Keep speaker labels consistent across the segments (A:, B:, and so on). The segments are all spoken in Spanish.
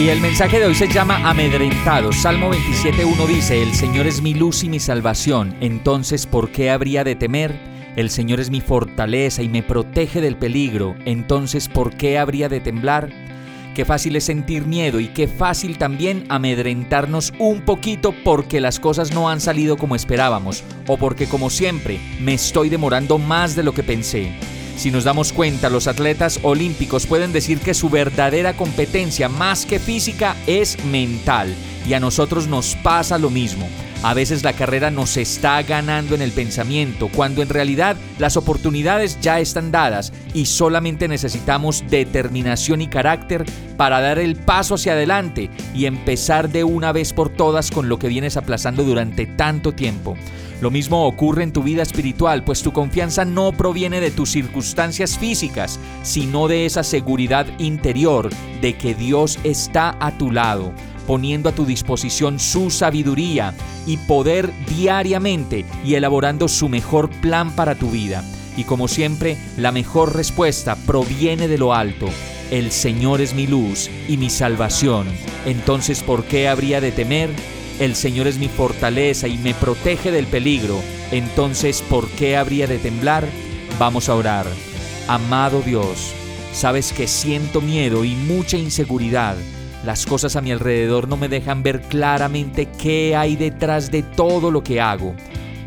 A: Y el mensaje de hoy se llama Amedrentados. Salmo 27.1 dice, El Señor es mi luz y mi salvación, entonces ¿por qué habría de temer? El Señor es mi fortaleza y me protege del peligro, entonces ¿por qué habría de temblar? Qué fácil es sentir miedo y qué fácil también amedrentarnos un poquito porque las cosas no han salido como esperábamos o porque como siempre me estoy demorando más de lo que pensé. Si nos damos cuenta, los atletas olímpicos pueden decir que su verdadera competencia más que física es mental y a nosotros nos pasa lo mismo. A veces la carrera nos está ganando en el pensamiento, cuando en realidad las oportunidades ya están dadas y solamente necesitamos determinación y carácter para dar el paso hacia adelante y empezar de una vez por todas con lo que vienes aplazando durante tanto tiempo. Lo mismo ocurre en tu vida espiritual, pues tu confianza no proviene de tus circunstancias físicas, sino de esa seguridad interior de que Dios está a tu lado poniendo a tu disposición su sabiduría y poder diariamente y elaborando su mejor plan para tu vida. Y como siempre, la mejor respuesta proviene de lo alto. El Señor es mi luz y mi salvación. Entonces, ¿por qué habría de temer? El Señor es mi fortaleza y me protege del peligro. Entonces, ¿por qué habría de temblar? Vamos a orar. Amado Dios, sabes que siento miedo y mucha inseguridad las cosas a mi alrededor no me dejan ver claramente qué hay detrás de todo lo que hago.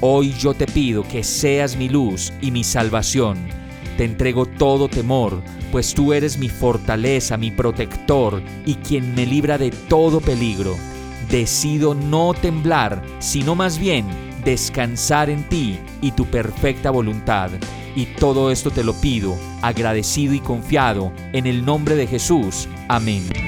A: Hoy yo te pido que seas mi luz y mi salvación. Te entrego todo temor, pues tú eres mi fortaleza, mi protector y quien me libra de todo peligro. Decido no temblar, sino más bien descansar en ti y tu perfecta voluntad. Y todo esto te lo pido, agradecido y confiado, en el nombre de Jesús. Amén.